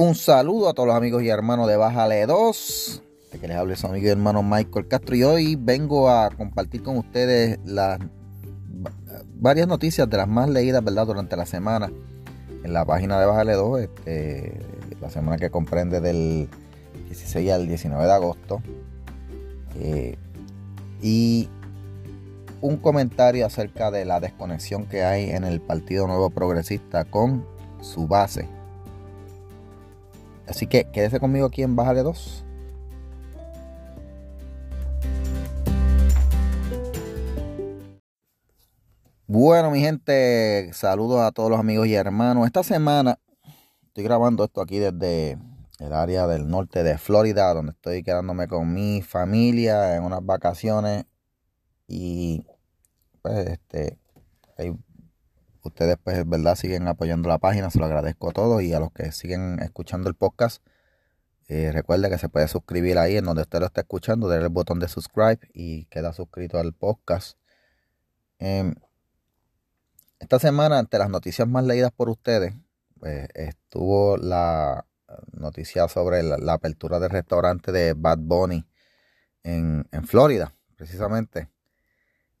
Un saludo a todos los amigos y hermanos de Bájale 2. De que les hable su amigo y hermano Michael Castro. Y hoy vengo a compartir con ustedes las varias noticias de las más leídas ¿verdad? durante la semana en la página de Bájale 2. Este, la semana que comprende del 16 al 19 de agosto. Eh, y un comentario acerca de la desconexión que hay en el Partido Nuevo Progresista con su base Así que quédese conmigo aquí en Bájale 2. Bueno, mi gente, saludos a todos los amigos y hermanos. Esta semana estoy grabando esto aquí desde el área del norte de Florida, donde estoy quedándome con mi familia en unas vacaciones. Y pues este hay ustedes pues verdad siguen apoyando la página, se lo agradezco a todos y a los que siguen escuchando el podcast. Eh, recuerde que se puede suscribir ahí en donde usted lo está escuchando, darle el botón de subscribe y queda suscrito al podcast. Em, esta semana, entre las noticias más leídas por ustedes, pues, estuvo la noticia sobre la, apertura del restaurante de Bad Bunny en, en Florida, precisamente.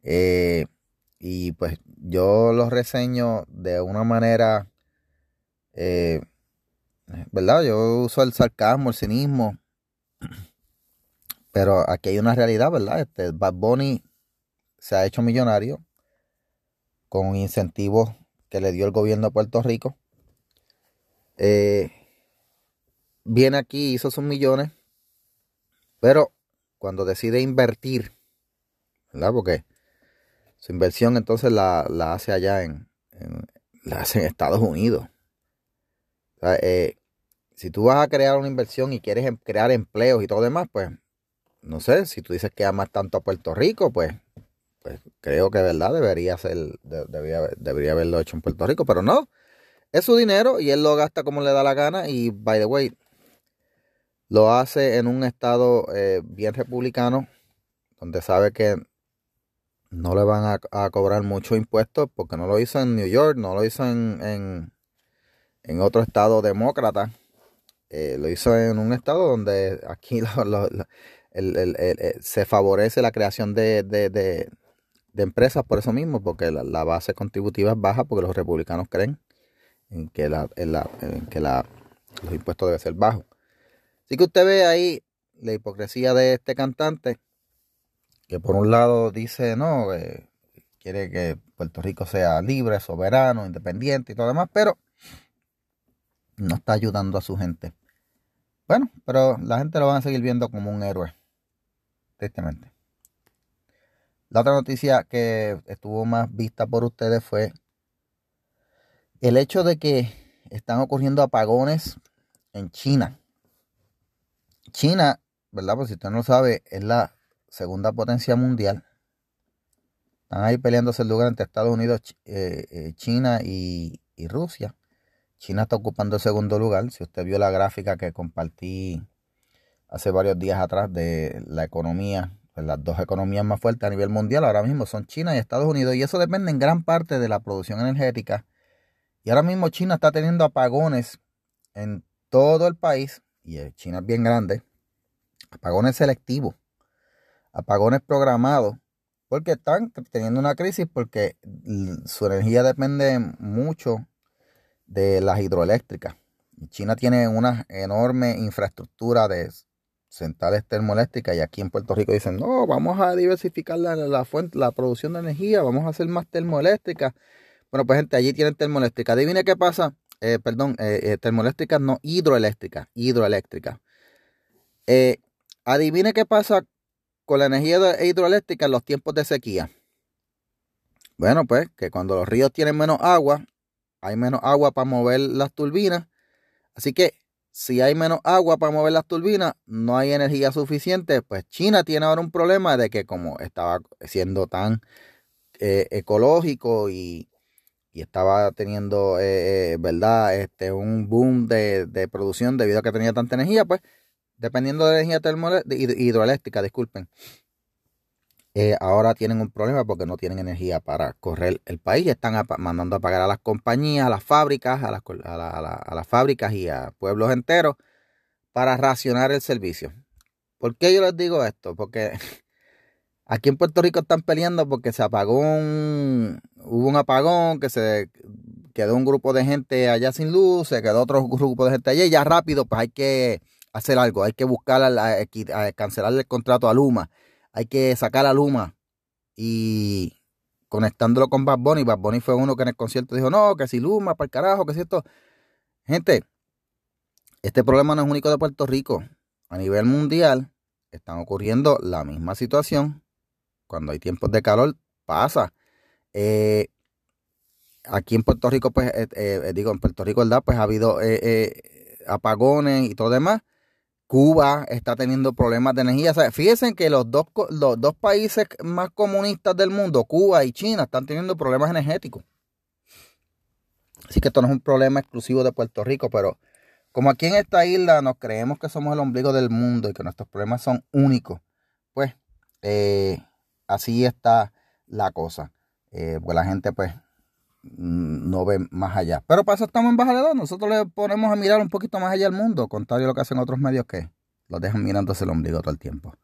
Eh, y pues yo los reseño de una manera, eh, ¿verdad? Yo uso el sarcasmo, el cinismo, pero aquí hay una realidad, ¿verdad? Este, Bad Bunny se ha hecho millonario con incentivos que le dio el gobierno de Puerto Rico. Eh, viene aquí, hizo sus millones, pero cuando decide invertir, ¿verdad? Porque su inversión entonces la, hace allá en, la hace en Estados Unidos. Eh, si tú vas a crear una inversión y quieres em, crear empleos y todo demás, pues no sé, si tú dices que amas tanto a Puerto Rico, pues, pues creo que verdad debería ser, debería, debería haberlo hecho en Puerto Rico, pero no, es su dinero y él lo gasta como le da la gana y, by the way, lo hace en un estado eh, bien republicano, donde sabe que no le van a, cobrar mucho impuestos porque no lo hizo en New York, no lo hizo en, en, otro estado demócrata. Eh, lo hizo en un estado donde aquí se favorece la creación de, de, empresas por eso mismo, porque la, base contributiva es baja porque los republicanos creen en que, la, en que la, los impuestos deben ser bajos. Así que usted ve ahí la hipocresía de este cantante que por un lado dice, no, eh, quiere que Puerto Rico sea libre, soberano, independiente y todo demás, pero no está ayudando a su gente. Bueno, pero la gente lo van a seguir viendo como un héroe, tristemente. La otra noticia que estuvo más vista por ustedes fue el hecho de que están ocurriendo apagones en China. China, ¿verdad? Pues si usted no lo sabe, es la segunda potencia mundial. Están ahí peleándose el lugar entre Estados Unidos, eh, eh, China y, Rusia. China está ocupando el segundo lugar. Si usted vio la gráfica que compartí hace varios días atrás de la economía, pues las dos economías más fuertes a nivel mundial ahora mismo son China y Estados Unidos. Y eso depende en gran parte de la producción energética. Y ahora mismo China está teniendo apagones en todo el país. Y China es bien grande. Apagones selectivos apagones programados, porque están teniendo una crisis porque su energía depende mucho de las hidroeléctricas. China tiene una enorme infraestructura de centrales termoeléctricas y aquí en Puerto Rico dicen, no, vamos a diversificar la, fuente, la producción de energía, vamos a hacer más termoeléctricas. Bueno, pues gente, allí tienen termoeléctricas. Adivine qué pasa, eh, perdón, eh, eh, termoeléctricas no hidroeléctricas, hidroeléctricas. adivine qué pasa con la energía hidroeléctrica en los tiempos de sequía? Bueno, pues que cuando los ríos tienen menos agua, hay menos agua para mover las turbinas. Así que si hay menos agua para mover las turbinas, no hay energía suficiente. Pues China tiene ahora un problema de que como estaba siendo tan eh, ecológico y, estaba teniendo, eh, eh, ¿verdad? Este, un boom de, de, producción debido a que tenía tanta energía, pues dependiendo de la energía hidroeléctrica, disculpen, eh, ahora tienen un problema porque no tienen energía para correr el país. Están mandando a pagar a las compañías, a las fábricas, a las, a las fábricas y a pueblos enteros para racionar el servicio. ¿Por qué yo les digo esto? Porque aquí en Puerto Rico están peleando porque se apagó un, hubo un apagón, que se quedó un grupo de gente allá sin luz, se quedó otro grupo de gente allá y ya rápido pues hay que hacer algo, hay que buscar, a, a, cancelarle el contrato a Luma, hay que sacar a Luma y conectándolo con Bad Bunny, Bad Bunny fue uno que en el concierto dijo, no, que si Luma, para el carajo, que si esto. Gente, este problema no es único de Puerto Rico. A nivel mundial están ocurriendo la misma situación. Cuando hay tiempos de calor, pasa. Eh, aquí en Puerto Rico, pues, eh, eh, digo, en Puerto Rico, ¿verdad? Pues ha habido apagones y todo demás. Cuba está teniendo problemas de energía. fíjense que los dos, los dos países más comunistas del mundo, Cuba y China, están teniendo problemas energéticos. Así que esto no es un problema exclusivo de Puerto Rico, pero como aquí en esta isla nos creemos que somos el ombligo del mundo y que nuestros problemas son únicos, pues así está la cosa. Eh, pues la gente pues no ve más allá. Pero para eso estamos en Baja de Dos. Nosotros le ponemos a mirar un poquito más allá al mundo, contrario a lo que hacen otros medios que los dejan mirándose el ombligo todo el tiempo.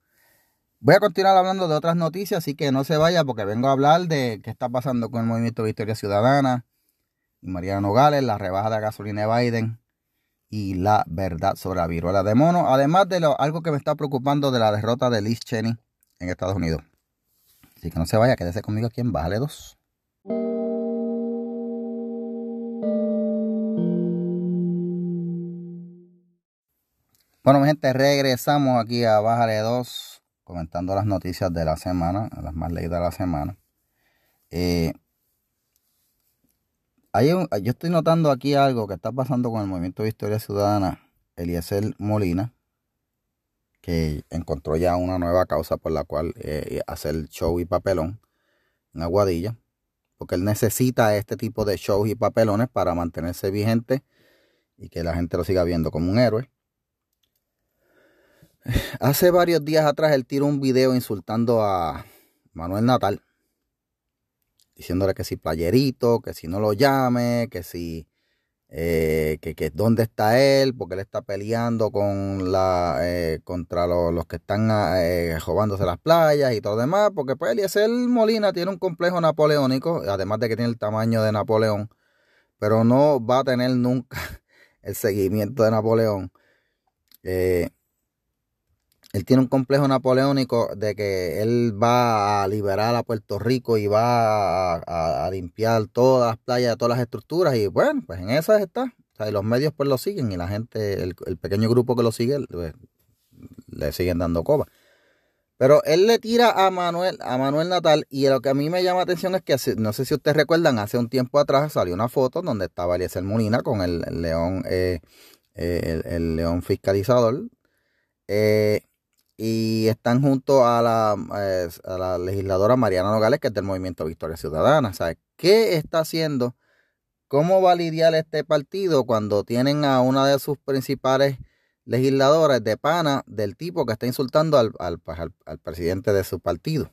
Voy a continuar hablando de otras noticias, así que no se vaya porque vengo a hablar de qué está pasando con el movimiento Victoria Ciudadana y Mariana Nogales, la rebaja de gasolina de Biden y la verdad sobre la viruela de mono, además de lo, algo que me está preocupando de la derrota de Liz Cheney en Estados Unidos. Así que no se vaya, quédese conmigo aquí en Bájale 2. Bueno, mi gente, regresamos aquí a Bájale 2, comentando las noticias de la semana, las más leídas de la semana. Eh, yo estoy notando aquí algo que está pasando con el movimiento de Historia Ciudadana, Eliezer Molina, que encontró ya una nueva causa por la cual eh, hacer show y papelón en Aguadilla, porque él necesita este tipo de shows y papelones para mantenerse vigente y que la gente lo siga viendo como un héroe. Hace varios días atrás él tiró un video insultando a Manuel Natal, diciéndole que si playerito, que si no lo llame, que si eh, que, que, dónde está él, porque él está peleando con la, eh, contra los, que están eh, robándose las playas y todo demás, porque pues el Molina tiene un complejo napoleónico, además de que tiene el tamaño de Napoleón, pero no va a tener nunca el seguimiento de Napoleón. Eh, él tiene un complejo napoleónico de que él va a liberar a Puerto Rico y va a, limpiar todas las playas, todas las estructuras. Y bueno, pues en esas está. O sea, y los medios pues lo siguen y la gente, el, pequeño grupo que lo sigue, pues, le siguen dando coba. Pero él le tira a Manuel, a Manuel Natal y lo que a mí me llama la atención es que, no sé si ustedes recuerdan, hace un tiempo atrás salió una foto donde estaba Eliezer Molina con el, león, eh, eh, el, león fiscalizador. Eh, y están junto a la, a la legisladora Mariana Nogales, que es del Movimiento Victoria Ciudadana. ¿Sabe? ¿Qué está haciendo? ¿Cómo va a lidiar este partido cuando tienen a una de sus principales legisladoras de pana del tipo que está insultando al, al, pues, al, presidente de su partido?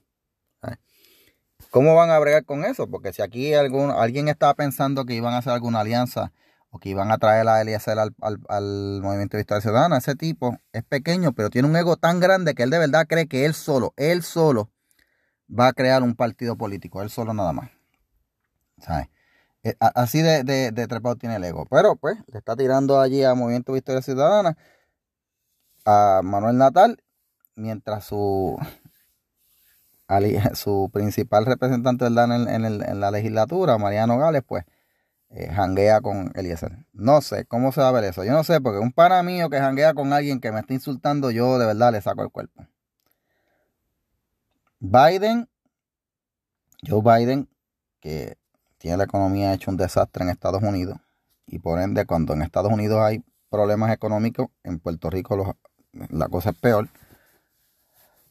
¿Cómo van a bregar con eso? Porque si aquí algún, alguien estaba pensando que iban a hacer alguna alianza o que iban a traer a Eliezer al, al, movimiento de Ciudadana. Ese tipo es pequeño, pero tiene un ego tan grande que él de verdad cree que él solo, él solo va a crear un partido político, él solo nada más. ¿Sabes? Eh, así de, de, trepado tiene el ego. Pero pues le está tirando allí al Movimiento Victoria Ciudadana a Manuel Natal, mientras su, su principal representante en, en, en la legislatura, Mariano Gales, pues eh, janguea con Eliezer. No sé cómo se va a ver eso. Yo no sé, porque un pana mío que janguea con alguien que me está insultando, yo de verdad le saco el cuerpo. Biden, Joe Biden, que tiene la economía hecho un desastre en Estados Unidos. Y por ende, cuando en Estados Unidos hay problemas económicos, en Puerto Rico la cosa es peor.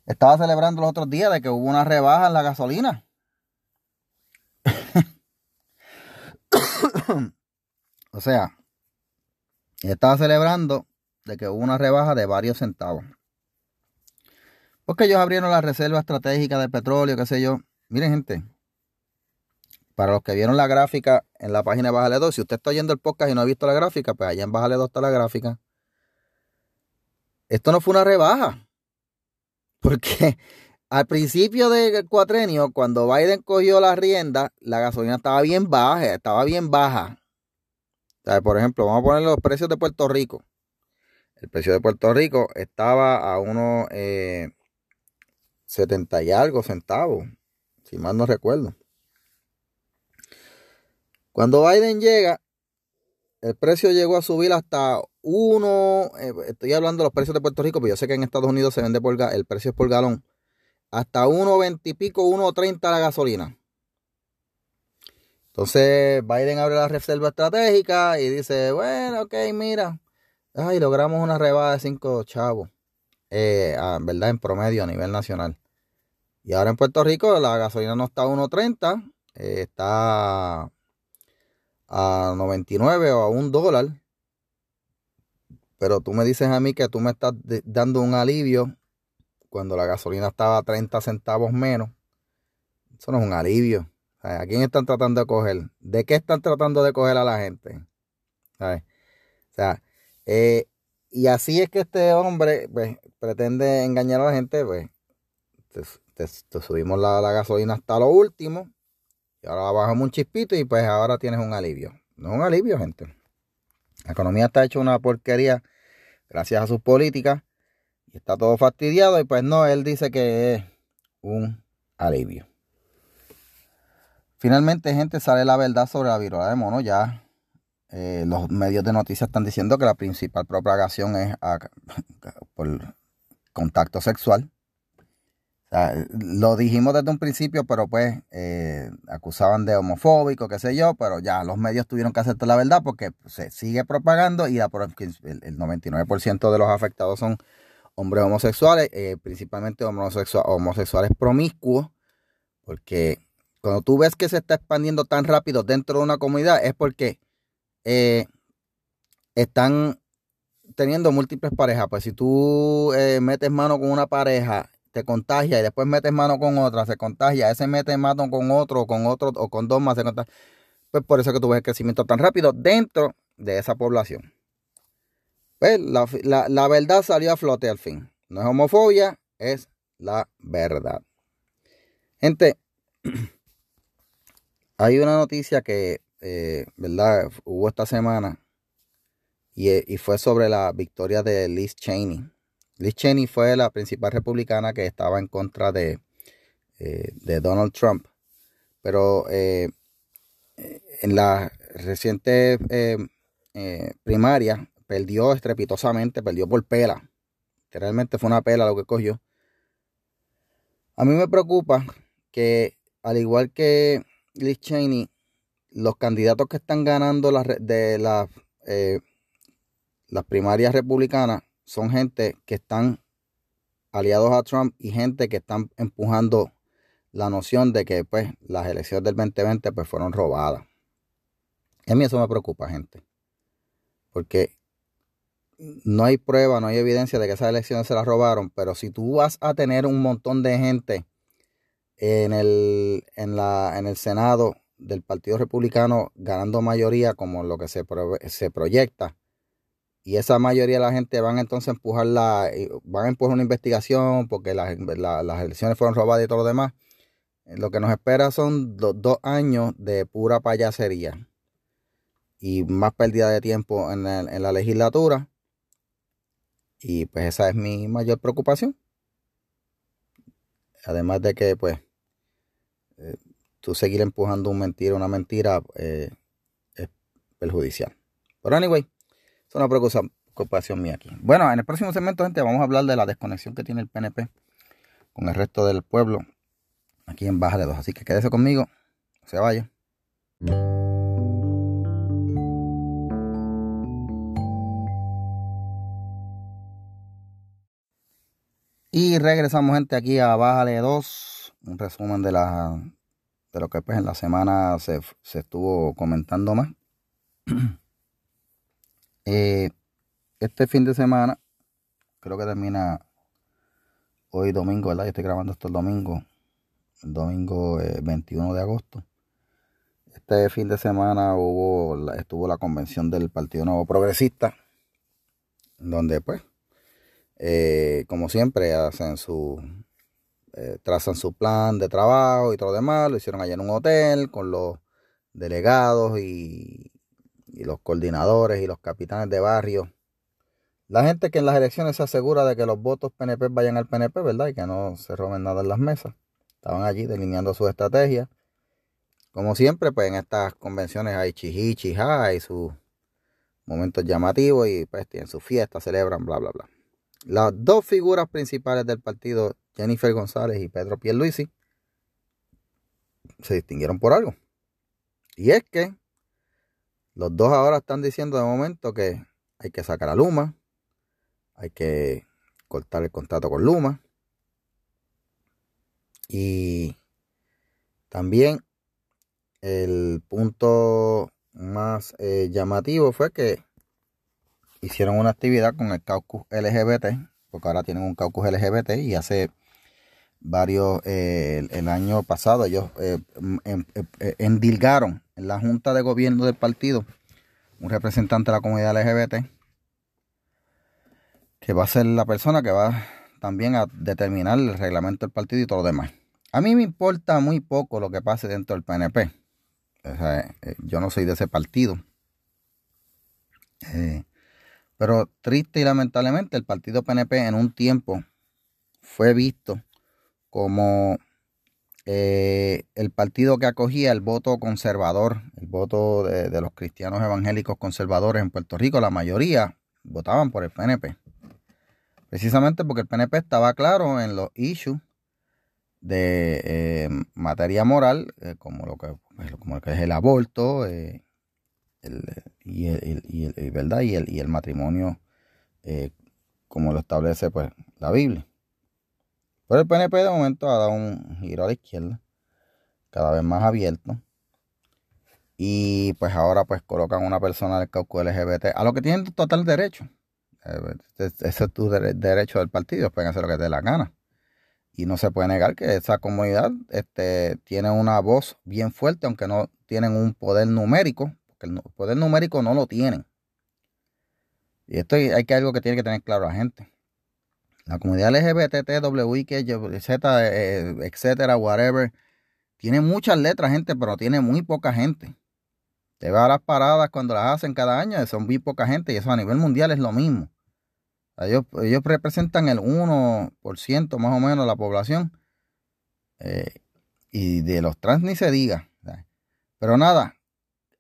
Estaba celebrando los otros días de que hubo una rebaja en la gasolina. o sea, estaba celebrando de que hubo una rebaja de varios centavos. Porque ellos abrieron la reserva estratégica de petróleo, qué sé yo. Miren, gente, para los que vieron la gráfica en la página de Bájale 2, si usted está oyendo el podcast y no ha visto la gráfica, pues allá en Bájale 2 está la gráfica. Esto no fue una rebaja. Porque al principio del cuatrenio, cuando Biden cogió la rienda, la gasolina estaba bien baja, estaba bien baja. por ejemplo, vamos a poner los precios de Puerto Rico. El precio de Puerto Rico estaba a unos 70 eh, y algo centavos, si mal no recuerdo. Cuando Biden llega, el precio llegó a subir hasta uno, eh, estoy hablando de los precios de Puerto Rico, pero yo sé que en Estados Unidos se vende por el precio es por galón, hasta 1.20 y pico, 1.30 la gasolina. Entonces Biden abre la reserva estratégica y dice, bueno, ok, mira, ay, logramos una rebada de 5 chavos, eh, ¿verdad? En promedio a nivel nacional. Y ahora en Puerto Rico la gasolina no está a 1.30, eh, está a 99 o a un dólar. Pero tú me dices a mí que tú me estás dando un alivio cuando la gasolina estaba a 30 centavos menos. Eso no es un alivio. ¿A quién están tratando de coger? ¿De qué están tratando de coger a la gente? O sea, eh, y así es que este hombre pues, pretende engañar a la gente. Pues, te, subimos la, la gasolina hasta lo último y ahora bajamos un chispito y pues ahora tienes un alivio. No es un alivio, gente. La economía está hecha una porquería gracias a sus políticas. Y está todo fastidiado. Y pues no, él dice que es un alivio. Finalmente, gente, sale la verdad sobre la viruela de mono. Ya eh, los medios de noticias están diciendo que la principal propagación es por contacto sexual lo dijimos desde un principio, pero pues eh, acusaban de homofóbico, qué sé yo, pero ya los medios tuvieron que aceptar la verdad porque se sigue propagando y el, 99% de los afectados son hombres homosexuales, eh, principalmente homosexuales promiscuos, porque cuando tú ves que se está expandiendo tan rápido dentro de una comunidad es porque eh, están teniendo múltiples parejas. Pues si tú metes mano con una pareja te contagia y después metes mano con otra, se contagia, ese mete mano con otro, con otro o con dos más, se contagia. Pues por eso que tú ves el crecimiento tan rápido dentro de esa población. Pues la, la verdad salió a flote al fin. No es homofobia, es la verdad. Gente, hay una noticia que, eh, ¿verdad? Hubo esta semana y, y, fue sobre la victoria de Liz Cheney Liz Cheney fue la principal republicana que estaba en contra de, eh, Donald Trump. Pero eh, en la reciente eh, primaria perdió estrepitosamente, perdió por pela. Realmente fue una pela lo que cogió. A mí me preocupa que, al igual que Liz Cheney, los candidatos que están ganando de las primarias republicanas son gente que están aliados a Trump y gente que están empujando la noción de que pues las elecciones del 2020 pues fueron robadas. A mí eso me preocupa, gente. Porque no hay prueba, no hay evidencia de que esas elecciones se las robaron, pero si tú vas a tener un montón de gente en el, en la, en el Senado del Partido Republicano ganando mayoría como lo que se, se proyecta, y esa mayoría de la gente van entonces a empujar la, eh, van a empujar una investigación porque las, elecciones fueron robadas y todo lo demás. Lo que nos espera son dos años de pura payasería y más pérdida de tiempo en, la legislatura. Y pues esa es mi mayor preocupación. Además de que pues eh, tú seguir empujando un mentira, una mentira es perjudicial. Pero anyway. Es una preocupación mía aquí. Bueno, en el próximo segmento, gente, vamos a hablar de la desconexión que tiene el PNP con el resto del pueblo aquí en Baja de Dos. Así que quédese conmigo, se vaya. Y regresamos, gente, aquí a Bájale 2. Un resumen de la de lo que pues en la semana se, se estuvo comentando más. Eh, este fin de semana, creo que termina hoy domingo, ¿verdad? Yo estoy grabando esto el domingo, el domingo 21 de agosto. Este fin de semana hubo, estuvo la convención del Partido Nuevo Progresista, donde pues, eh, como siempre, hacen su, eh, trazan su plan de trabajo y todo lo demás, lo hicieron allá en un hotel con los delegados y, y los coordinadores y los capitanes de barrio. La gente que en las elecciones se asegura de que los votos PNP vayan al PNP, ¿verdad? Y que no se roben nada en las mesas. Estaban allí delineando su estrategia. Como siempre, pues en estas convenciones hay chihichi, hay sus momentos llamativos y pues tienen su fiesta, celebran, bla, bla, bla. Las dos figuras principales del partido, Jennifer González y Pedro Pierluisi, se distinguieron por algo. Y es que los dos ahora están diciendo de momento que hay que sacar a Luma, hay que cortar el contrato con Luma. Y también el punto más eh, llamativo fue que hicieron una actividad con el caucus LGBT, porque ahora tienen un caucus LGBT y hace varios, eh, el, año pasado ellos eh, em, endilgaron en la junta de gobierno del partido un representante de la comunidad LGBT que va a ser la persona que va también a determinar el reglamento del partido y todo lo demás. A mí me importa muy poco lo que pase dentro del PNP. Eh, yo no soy de ese partido. Eh, pero triste y lamentablemente el partido PNP en un tiempo fue visto como eh, el partido que acogía el voto conservador, el voto de, los cristianos evangélicos conservadores en Puerto Rico, la mayoría votaban por el PNP. Precisamente porque el PNP estaba claro en los issues de materia moral, como lo que como que es el aborto eh, y, el, ¿verdad? y, el, y el matrimonio eh, como lo establece pues la Biblia. Pero el PNP de momento ha dado un giro a la izquierda, cada vez más abierto. Y pues ahora pues colocan una persona del caucus LGBT, a lo que tienen total derecho. Eh, ese es tu derecho del partido, pueden hacer lo que te dé la gana. Y no se puede negar que esa comunidad este, tiene una voz bien fuerte, aunque no tienen un poder numérico, porque el poder numérico no lo tienen. Y esto hay que algo que tiene que tener claro la gente. La comunidad LGBT, WI, Z, eh, etcétera, whatever, tiene muchas letras, gente, pero tiene muy poca gente. Te va a las paradas cuando las hacen cada año, son muy poca gente, y eso a nivel mundial es lo mismo. Ellos, representan el 1% más o menos de la población. Eh, y de los trans ni se diga. Pero nada,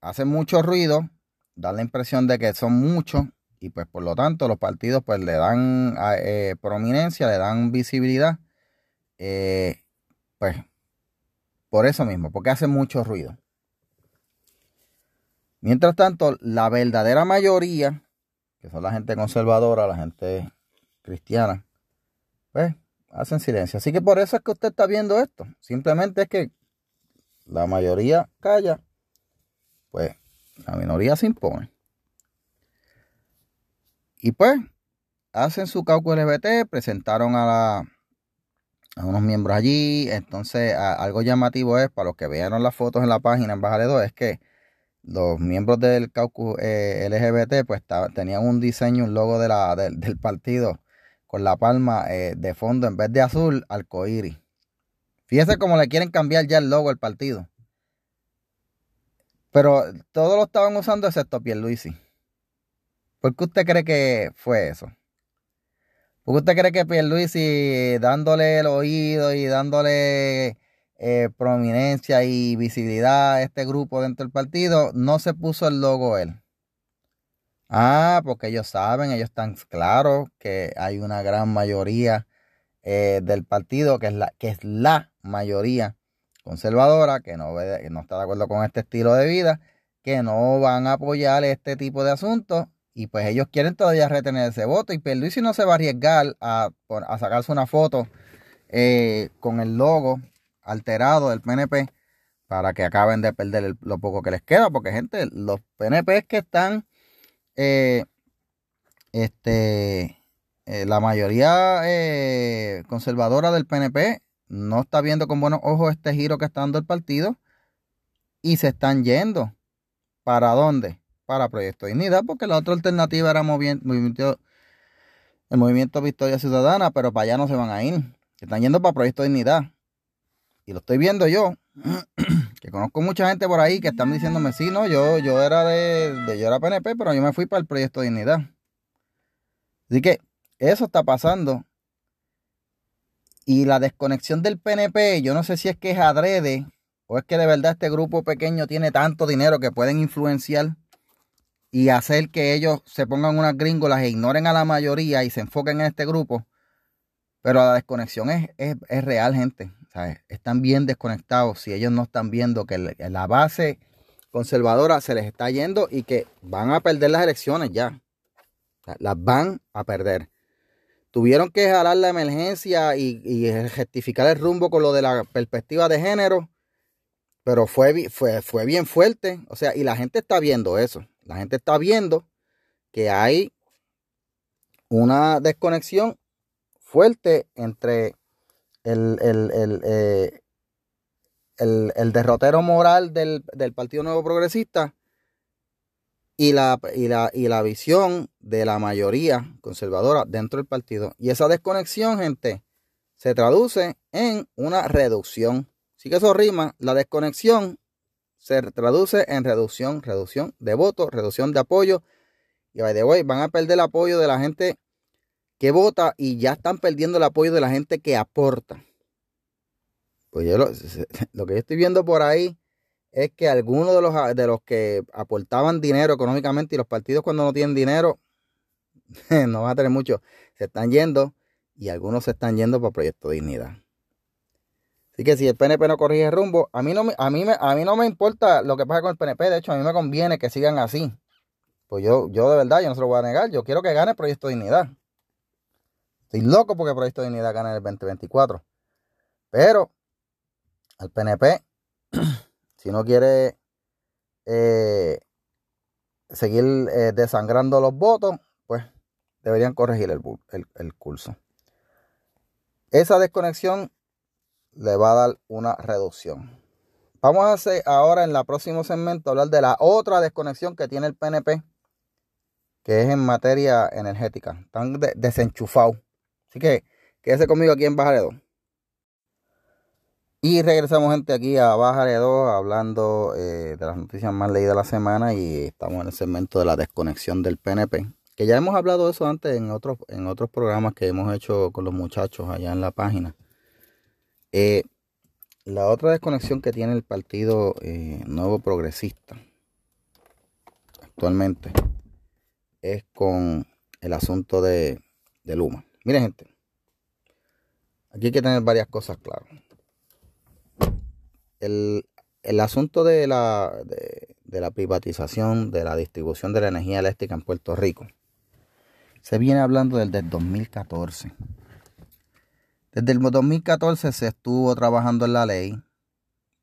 hacen mucho ruido, da la impresión de que son muchos y pues por lo tanto los partidos pues le dan eh, prominencia, le dan visibilidad. Eh, pues por eso mismo, porque hacen mucho ruido. Mientras tanto, la verdadera mayoría que son la gente conservadora, la gente cristiana, pues hacen silencio. Así que por eso es que usted está viendo esto. Simplemente es que la mayoría calla, pues la minoría se impone. Y pues hacen su cálculo LGBT, presentaron a, la, unos miembros allí. Entonces, algo llamativo es, para los que vieron las fotos en la página en Baja de es que los miembros del caucus eh, LGBT pues tenían un diseño, un logo del partido con la palma eh, de fondo en vez de azul, arcoíris. Fíjese cómo le quieren cambiar ya el logo al partido. Pero todos lo estaban usando excepto Pierluisi. ¿Por qué usted cree que fue eso? ¿Por qué usted cree que Pierluisi dándole el oído y dándole eh, prominencia y visibilidad a este grupo dentro del partido, no se puso el logo él. Ah, porque ellos saben, ellos están claros que hay una gran mayoría eh, del partido, que es, la, que es la mayoría conservadora, que no, que no está de acuerdo con este estilo de vida, que no van a apoyar este tipo de asuntos y pues ellos quieren todavía retener ese voto y si no se va a arriesgar a, a sacarse una foto eh, con el logo alterado del PNP para que acaben de perder lo poco que les queda, porque gente, los PNP que están eh, este, eh, la mayoría conservadora del PNP no está viendo con buenos ojos este giro que está dando el partido y se están yendo. ¿Para dónde? Para Proyecto Dignidad, porque la otra alternativa era movimiento, el Movimiento Victoria Ciudadana, pero para allá no se van a ir. Se están yendo para Proyecto Dignidad. Y lo estoy viendo yo, que conozco mucha gente por ahí que están diciéndome, sí, no, yo, yo era de, de yo era PNP, pero yo me fui para el Proyecto Dignidad. Así que eso está pasando. Y la desconexión del PNP, yo no sé si es que es adrede o es que de verdad este grupo pequeño tiene tanto dinero que pueden influenciar y hacer que ellos se pongan unas gringolas e ignoren a la mayoría y se enfoquen en este grupo. Pero la desconexión es, es, real, gente. Están bien desconectados si ellos no están viendo que la base conservadora se les está yendo y que van a perder las elecciones ya. las van a perder. Tuvieron que jalar la emergencia y, rectificar el rumbo con lo de la perspectiva de género, pero fue, fue, fue bien fuerte. O sea, y la gente está viendo eso. La gente está viendo que hay una desconexión fuerte entre el, el, eh, derrotero moral del, del Partido Nuevo Progresista y la, y, la, y la visión de la mayoría conservadora dentro del partido. Y esa desconexión, gente, se traduce en una reducción. Sí que eso rima, la desconexión se traduce en reducción, reducción de votos, reducción de apoyo. Y by the way, van a perder el apoyo de la gente que vota y ya están perdiendo el apoyo de la gente que aporta. Pues yo lo, lo que yo estoy viendo por ahí es que algunos de los, de los que aportaban dinero económicamente y los partidos cuando no tienen dinero no van a tener mucho, se están yendo y algunos se están yendo para Proyecto Dignidad. Así que si el PNP no corrige rumbo, a mí no, a mí me, a mí no me importa lo que pasa con el PNP, de hecho a mí me conviene que sigan así. Pues yo, yo de verdad, yo no se lo voy a negar, yo quiero que gane Proyecto Dignidad. Estoy loco porque Proyecto Dignidad gane el 2024. Pero al PNP Si no quiere eh, seguir eh, desangrando los votos, pues deberían corregir el, curso. Esa desconexión le va a dar una reducción. Vamos a hacer ahora en la próximo segmento hablar de la otra desconexión que tiene el PNP, que es en materia energética. Están desenchufados. Así que quédese conmigo aquí en Bajaredo. Y regresamos gente aquí a Baja de 2 hablando eh, de las noticias más leídas de la semana y estamos en el segmento de la desconexión del PNP. Que ya hemos hablado de eso antes en otros, en otros programas que hemos hecho con los muchachos allá en la página. Eh, la otra desconexión que tiene el Partido eh, Nuevo Progresista actualmente es con el asunto de, de Luma. Miren gente, aquí hay que tener varias cosas claras el, asunto de la, de, la privatización de la distribución de la energía eléctrica en Puerto Rico se viene hablando desde el 2014. Desde el 2014 se estuvo trabajando en la ley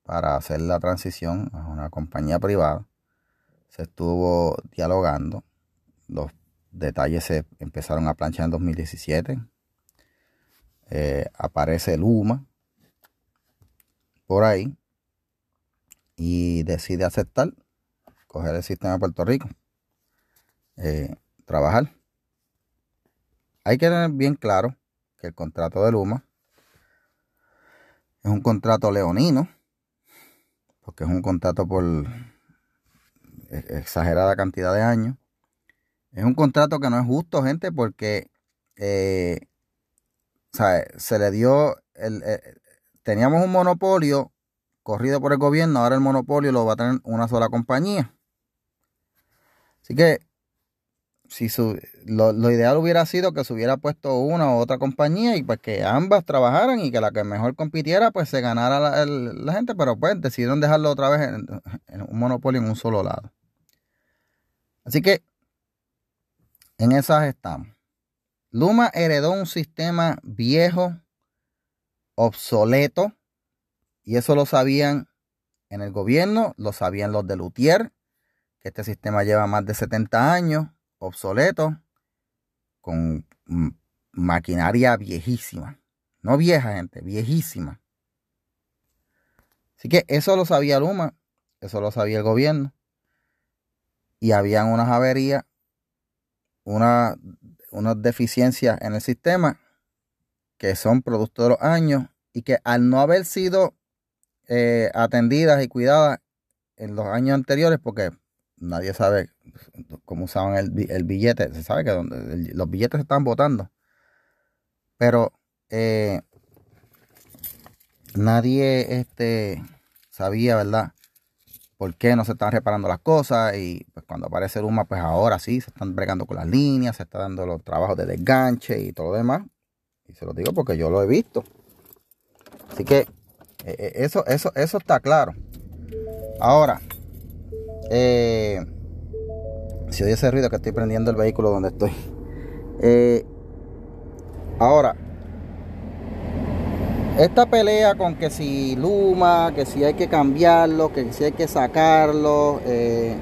para hacer la transición a una compañía privada. Se estuvo dialogando. Los detalles se empezaron a planchar en 2017. Eh, aparece el UMA por ahí y decide aceptar, coger el sistema de Puerto Rico, eh, trabajar. Hay que tener bien claro que el contrato de Luma es un contrato leonino, porque es un contrato por exagerada cantidad de años. Es un contrato que no es justo, gente, porque eh, se le dio, el, eh, teníamos un monopolio corrido por el gobierno, ahora el monopolio lo va a tener una sola compañía. Así que si su, lo, ideal hubiera sido que se hubiera puesto una u otra compañía y pues que ambas trabajaran y que la que mejor compitiera pues se ganara la, gente, pero pues decidieron dejarlo otra vez en, en, un monopolio en un solo lado. Así que en esas estamos. Luma heredó un sistema viejo, obsoleto, y eso lo sabían en el gobierno, lo sabían los de Lutier, que este sistema lleva más de 70 años, obsoleto, con maquinaria viejísima. No vieja, gente, viejísima. Así que eso lo sabía Luma, eso lo sabía el gobierno. Y habían unas averías, una, unas deficiencias en el sistema que son producto de los años y que al no haber sido eh, atendidas y cuidadas en los años anteriores, porque nadie sabe cómo usaban el, billete, se sabe que donde, los billetes se están botando, pero eh, nadie este, sabía, ¿verdad? por qué no se están reparando las cosas y pues cuando aparece Luma, pues ahora sí se están bregando con las líneas, se están dando los trabajos de desganche y todo lo demás. Y se lo digo porque yo lo he visto. Así que eso, eso, eso está claro. Ahora, eh, si oye ese ruido que estoy prendiendo el vehículo donde estoy. ahora, esta pelea con que si Luma, que si hay que cambiarlo, que si hay que sacarlo, eh,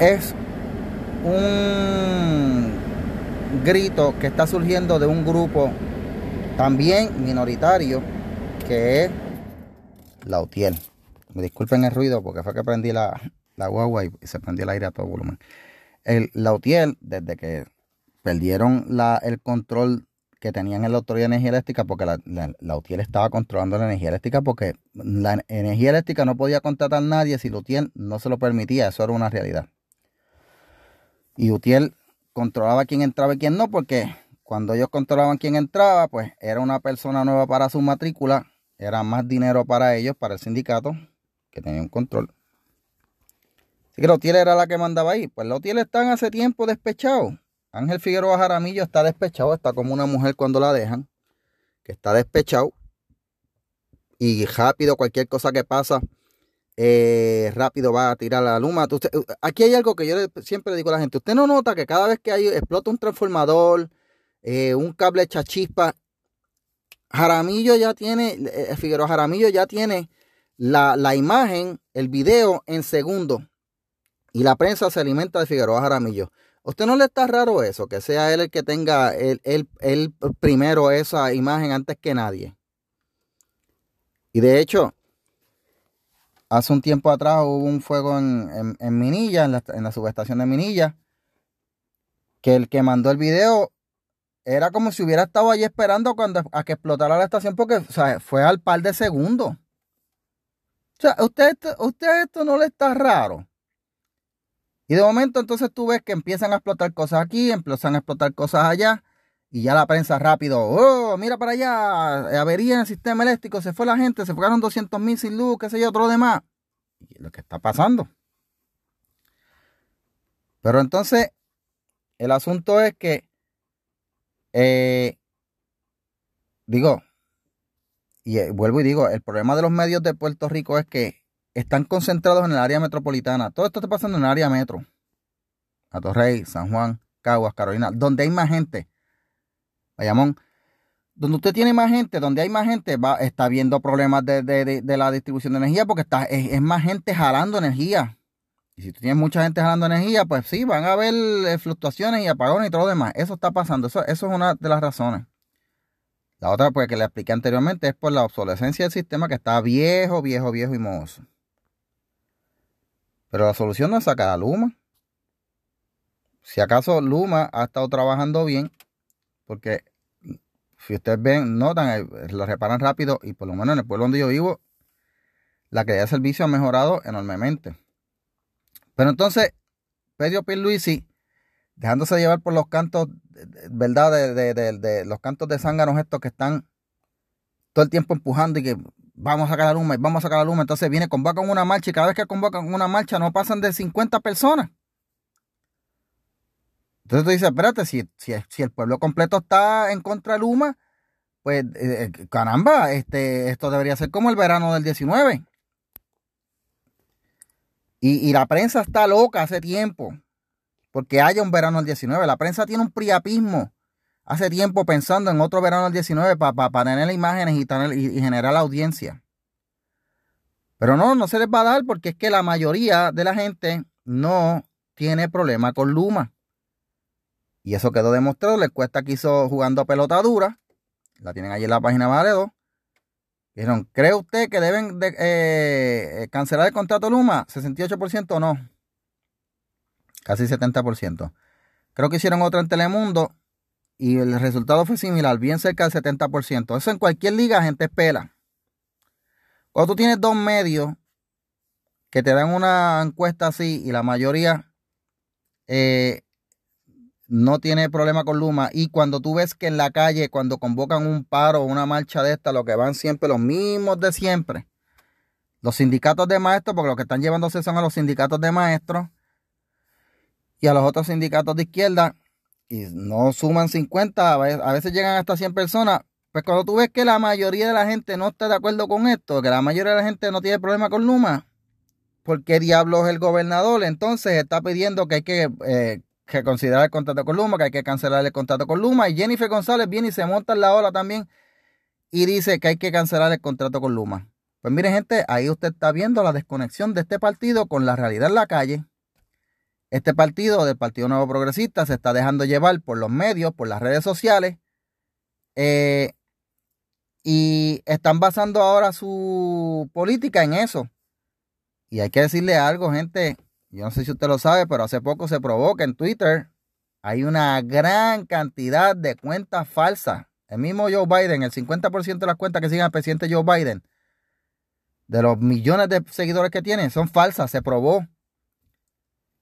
es un grito que está surgiendo de un grupo también minoritario que es la UTIEL. Me disculpen el ruido porque fue que prendí la, la guagua y se prendió el aire a todo volumen. El, la UTIEL, desde que perdieron la, el control que tenían en la Autoridad de Energía Eléctrica porque la, la, UTIEL estaba controlando la energía eléctrica porque la energía eléctrica no podía contratar a nadie si la UTIEL no se lo permitía, eso era una realidad. Y UTIEL controlaba quién entraba y quién no porque cuando ellos controlaban quién entraba, pues era una persona nueva para su matrícula, era más dinero para ellos, para el sindicato, que tenía un control. Así que la UTIEL era la que mandaba ahí. Pues la UTIEL están hace tiempo despechados Ángel Figueroa Jaramillo está despechado, está como una mujer cuando la dejan, que está despechado. Y rápido, cualquier cosa que pasa, eh, rápido va a tirar la luma. aquí hay algo que yo siempre le digo a la gente. Usted no nota que cada vez que hay, explota un transformador, eh, un cable chachispa, Jaramillo ya tiene, eh, Figueroa Jaramillo ya tiene la, la, imagen, el video en segundo. Y la prensa se alimenta de Figueroa Jaramillo usted no le está raro eso? Que sea él el que tenga el, primero esa imagen antes que nadie. Y de hecho, hace un tiempo atrás hubo un fuego en, Minilla, en la, subestación de Minilla, que el que mandó el video era como si hubiera estado allí esperando cuando, a que explotara la estación porque fue al par de segundos. O sea, usted, usted esto no le está raro. Y de momento entonces tú ves que empiezan a explotar cosas aquí, empiezan a explotar cosas allá. Y ya la prensa rápido, oh, mira para allá, avería en el sistema eléctrico, se fue la gente, se fueron 200 mil sin luz, qué sé yo, otro demás. Y lo que está pasando. Pero entonces, el asunto es que, eh, digo, y eh, vuelvo y digo, el problema de los medios de Puerto Rico es que están concentrados en el área metropolitana. Todo esto está pasando en el área metro. Atorrey, San Juan, Caguas, Carolina, donde hay más gente. Bayamón, donde usted tiene más gente, donde hay más gente, va, está viendo problemas de, la distribución de energía porque está, es, más gente jalando energía. Y si tú tienes mucha gente jalando energía, pues sí, van a haber eh, fluctuaciones y apagones y todo lo demás. Eso está pasando. Eso, es una de las razones. La otra, pues, que le expliqué anteriormente, es por la obsolescencia del sistema que está viejo, viejo, viejo y mohoso. Pero la solución no es sacar a Luma. Si acaso Luma ha estado trabajando bien, porque si ustedes ven, notan, eh, lo reparan rápido y por lo menos en el pueblo donde yo vivo, la calidad de servicio ha mejorado enormemente. Pero entonces, Pedro Pierluisi, dejándose llevar por los cantos, ¿verdad? De, los cantos de zánganos estos que están todo el tiempo empujando y que vamos a sacar la luma, vamos a sacar la luma. Entonces viene, convocan una marcha y cada vez que convocan una marcha no pasan de 50 personas. Entonces tú dices, espérate, si, si, el pueblo completo está en contra de Luma, pues eh, eh, caramba, este, esto debería ser como el verano del 19. Y, la prensa está loca hace tiempo, porque haya un verano del 19. La prensa tiene un priapismo hace tiempo pensando en otro verano del 19 para tener imágenes y, tener, y, generar audiencia. Pero no, no se les va a dar porque es que la mayoría de la gente no tiene problema con Luma. Y eso quedó demostrado. La encuesta que hizo jugando a pelota dura. La tienen allí en la página Vale 2. Dijeron, ¿cree usted que deben de, eh, cancelar el contrato Luma? 68% o no. Casi 70%. Creo que hicieron otra en Telemundo y el resultado fue similar, bien cerca del 70%. Eso en cualquier liga gente espera. Cuando tú tienes dos medios que te dan una encuesta así y la mayoría eh, no tiene problema con Luma. Y cuando tú ves que en la calle cuando convocan un paro o una marcha de esta lo que van siempre los mismos de siempre los sindicatos de maestros porque lo que están llevándose son a los sindicatos de maestros y a los otros sindicatos de izquierda y no suman 50 a veces llegan hasta 100 personas pues cuando tú ves que la mayoría de la gente no está de acuerdo con esto que la mayoría de la gente no tiene problema con Luma ¿por qué diablos el gobernador entonces está pidiendo que hay que eh, que considerar el contrato con Luma, que hay que cancelar el contrato con Luma. Y Jennifer González viene y se monta en la ola también y dice que hay que cancelar el contrato con Luma. Pues mire gente, ahí usted está viendo la desconexión de este partido con la realidad en la calle. Este partido del Partido Nuevo Progresista se está dejando llevar por los medios, por las redes sociales. Eh, y están basando ahora su política en eso. Y hay que decirle algo, gente. Yo no sé si usted lo sabe, pero hace poco se probó que en Twitter hay una gran cantidad de cuentas falsas. El mismo Joe Biden, el 50% de las cuentas que siguen al presidente Joe Biden, de los millones de seguidores que tiene, son falsas, se probó.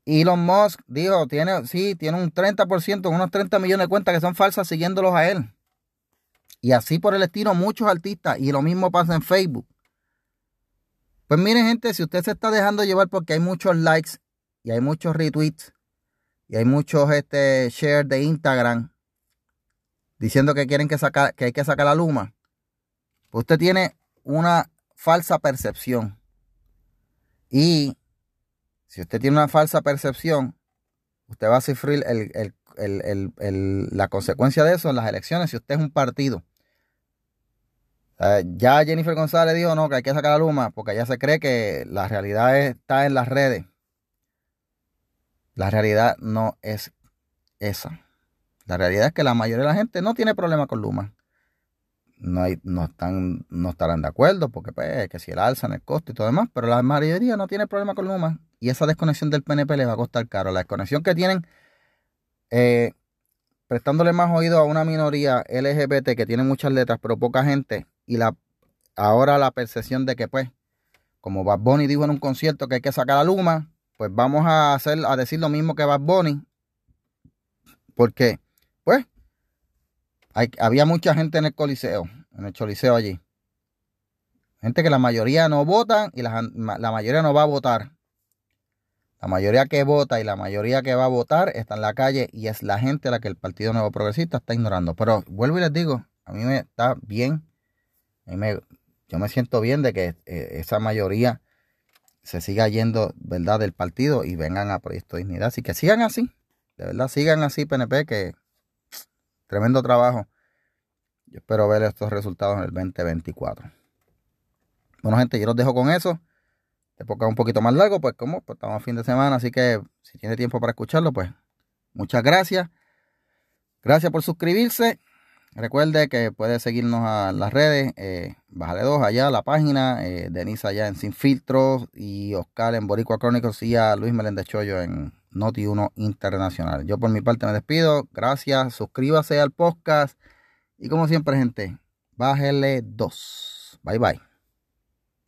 Elon Musk dijo, tiene, sí, tiene un 30%, unos 30 millones de cuentas que son falsas siguiéndolos a él. Y así por el estilo muchos artistas. Y lo mismo pasa en Facebook. Pues miren gente, si usted se está dejando llevar porque hay muchos likes y hay muchos retweets y hay muchos este, shares de Instagram diciendo que quieren que, sacar, que hay que sacar la luma, pues usted tiene una falsa percepción. Y si usted tiene una falsa percepción, usted va a sufrir la consecuencia de eso en las elecciones si usted es un partido ya Jennifer González dijo no, que hay que sacar la luma porque ella se cree que la realidad está en las redes. La realidad no es esa. La realidad es que la mayoría de la gente no tiene problema con Luma. No, hay, no, están, no estarán de acuerdo porque pues, que si el alza en el costo y todo demás, pero la mayoría no tiene problema con Luma. Y esa desconexión del PNP le va a costar caro. La desconexión que tienen eh, prestándole más oído a una minoría LGBT que tiene muchas letras pero poca gente y la ahora la percepción de que pues como Bad Bunny dijo en un concierto que hay que sacar la luma, pues vamos a hacer a decir lo mismo que Bad Bunny. Porque pues había mucha gente en el coliseo, en el choliseo allí. Gente que la mayoría no votan y la, la mayoría no va a votar. La mayoría que vota y la mayoría que va a votar está en la calle y es la gente a la que el Partido Nuevo Progresista está ignorando. Pero vuelvo y les digo, a mí me está bien yo me siento bien de que eh, esa mayoría se siga yendo, ¿verdad?, del partido y vengan a Proyecto Dignidad. Así que sigan así, de verdad, sigan así, PNP, que tremendo trabajo. Yo espero ver estos resultados en el 2024. Bueno, gente, yo los dejo con eso. Te ponga un poquito más largo, pues como pues estamos a fin de semana, así que si tiene tiempo para escucharlo, pues muchas gracias. Gracias por suscribirse. Recuerde que puede seguirnos a las redes, eh, Bájale 2 allá, la página, eh, Denise allá en Sin Filtros y Oscar en Boricua Crónicos y a Luis Meléndez Choyo en Noti1 Internacional. Yo por mi parte me despido, gracias, suscríbase al podcast y como siempre gente, bájele 2. Bye bye.